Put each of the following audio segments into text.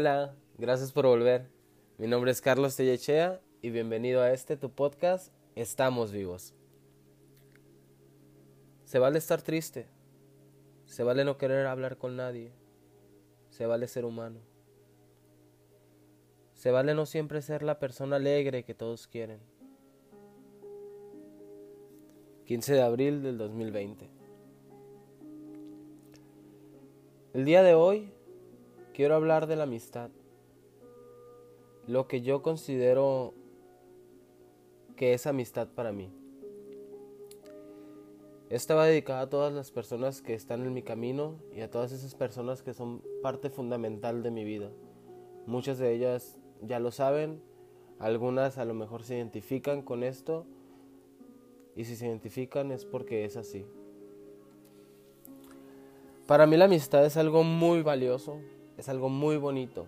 Hola, gracias por volver. Mi nombre es Carlos Tellechea y bienvenido a este tu podcast Estamos vivos. Se vale estar triste, se vale no querer hablar con nadie, se vale ser humano. Se vale no siempre ser la persona alegre que todos quieren. 15 de abril del 2020. El día de hoy quiero hablar de la amistad. Lo que yo considero que es amistad para mí. Esta va dedicada a todas las personas que están en mi camino y a todas esas personas que son parte fundamental de mi vida. Muchas de ellas ya lo saben, algunas a lo mejor se identifican con esto y si se identifican es porque es así. Para mí la amistad es algo muy valioso, es algo muy bonito.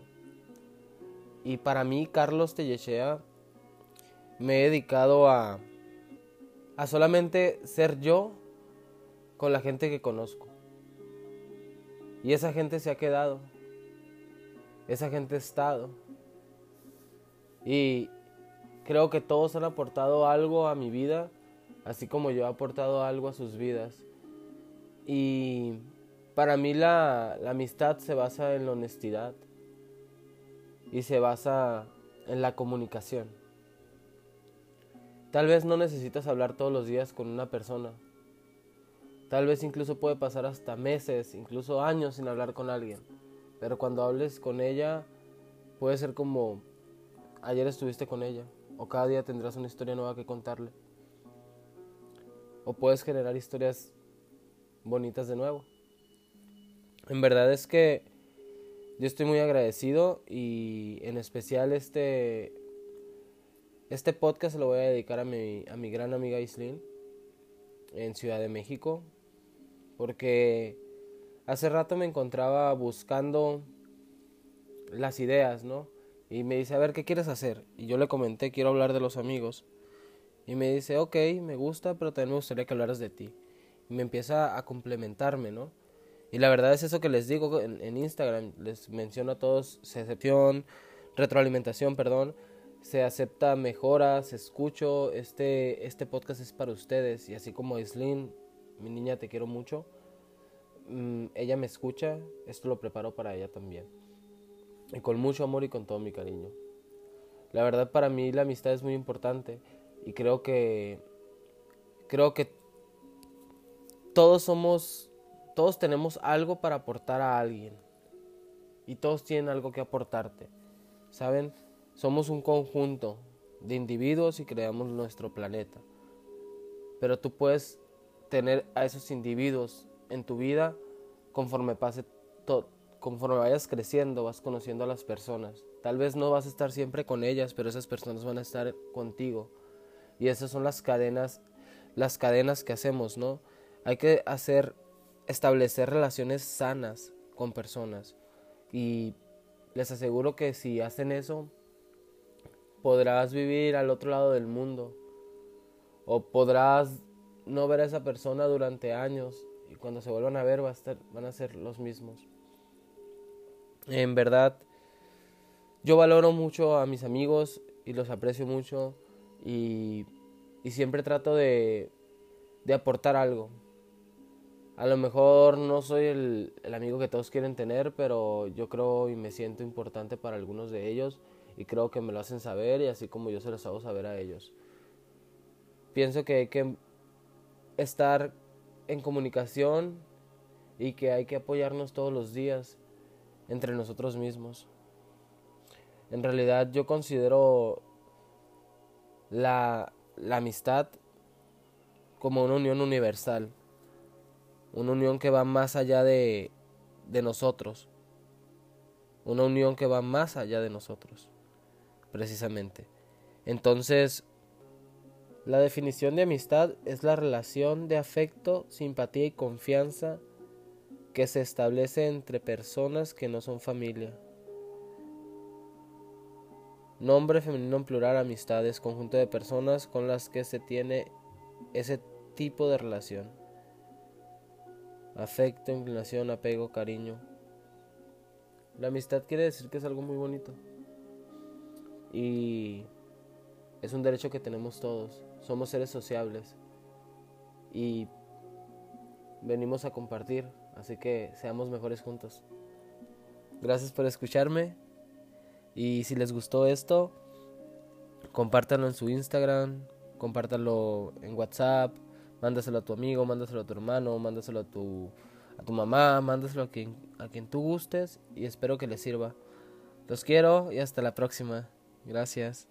Y para mí, Carlos Tellechea, me he dedicado a, a solamente ser yo con la gente que conozco. Y esa gente se ha quedado. Esa gente ha estado. Y creo que todos han aportado algo a mi vida, así como yo he aportado algo a sus vidas. Y para mí la, amistad se basa en la honestidad y se basa en la comunicación. Tal vez no necesitas hablar todos los días con una persona. Tal vez incluso puede pasar hasta meses, incluso años sin hablar con alguien. Pero cuando hables con ella, puede ser como ayer estuviste con ella, o cada día tendrás una historia nueva que contarle. O puedes generar historias bonitas de nuevo. En verdad es que yo estoy muy agradecido y en especial este este podcast lo voy a dedicar a mi, a mi gran amiga Islin en Ciudad de México porque hace rato me encontraba buscando las ideas, ¿no? Y me dice, a ver, ¿qué quieres hacer? Y yo le comenté, quiero hablar de los amigos. Y me dice, ok, me gusta, pero también me gustaría que hablaras de ti. Y me empieza a complementarme, ¿no? Y la verdad es eso que les digo en, Instagram, les menciono a todos, se acepción, retroalimentación, perdón, se acepta mejoras, escucho, este, este podcast es para ustedes. Y así como Islin, mi niña, te quiero mucho, mm, ella me escucha, esto lo preparo para ella también y con mucho amor y con todo mi cariño. La verdad para mí la amistad es muy importante y creo que creo que todos somos todos tenemos algo para aportar a alguien y todos tienen algo que aportarte. ¿Saben? Somos un conjunto de individuos y creamos nuestro planeta. Pero tú puedes tener a esos individuos en tu vida conforme pase todo conforme vayas creciendo, vas conociendo a las personas. Tal vez no vas a estar siempre con ellas, pero esas personas van a estar contigo. Y esas son las cadenas, las cadenas que hacemos, ¿no? Hay que hacer, establecer relaciones sanas con personas. Y les aseguro que si hacen eso, podrás vivir al otro lado del mundo. O podrás no ver a esa persona durante años y cuando se vuelvan a ver va a estar, van a ser los mismos. En verdad, yo valoro mucho a mis amigos y los aprecio mucho y, siempre trato de, de, aportar algo. A lo mejor no soy el, amigo que todos quieren tener, pero yo creo y me siento importante para algunos de ellos y creo que me lo hacen saber y así como yo se los hago saber a ellos. Pienso que hay que estar en comunicación y que hay que apoyarnos todos los días entre nosotros mismos. En realidad yo considero la, amistad como una unión universal, una unión que va más allá de, de nosotros, una unión que va más allá de nosotros, precisamente. Entonces, la definición de amistad es la relación de afecto, simpatía y confianza que se establece entre personas que no son familia. Nombre femenino en plural, amistades, conjunto de personas con las que se tiene ese tipo de relación. Afecto, inclinación, apego, cariño. La amistad quiere decir que es algo muy bonito. Y es un derecho que tenemos todos. Somos seres sociables. Y venimos a compartir. Así que seamos mejores juntos. Gracias por escucharme. Y si les gustó esto, compártanlo en su Instagram, compártanlo en WhatsApp, mándaselo a tu amigo, mándaselo a tu hermano, mándaselo a tu, a tu mamá, mándaselo a quien, a quien tú gustes y espero que les sirva. Los quiero y hasta la próxima. Gracias.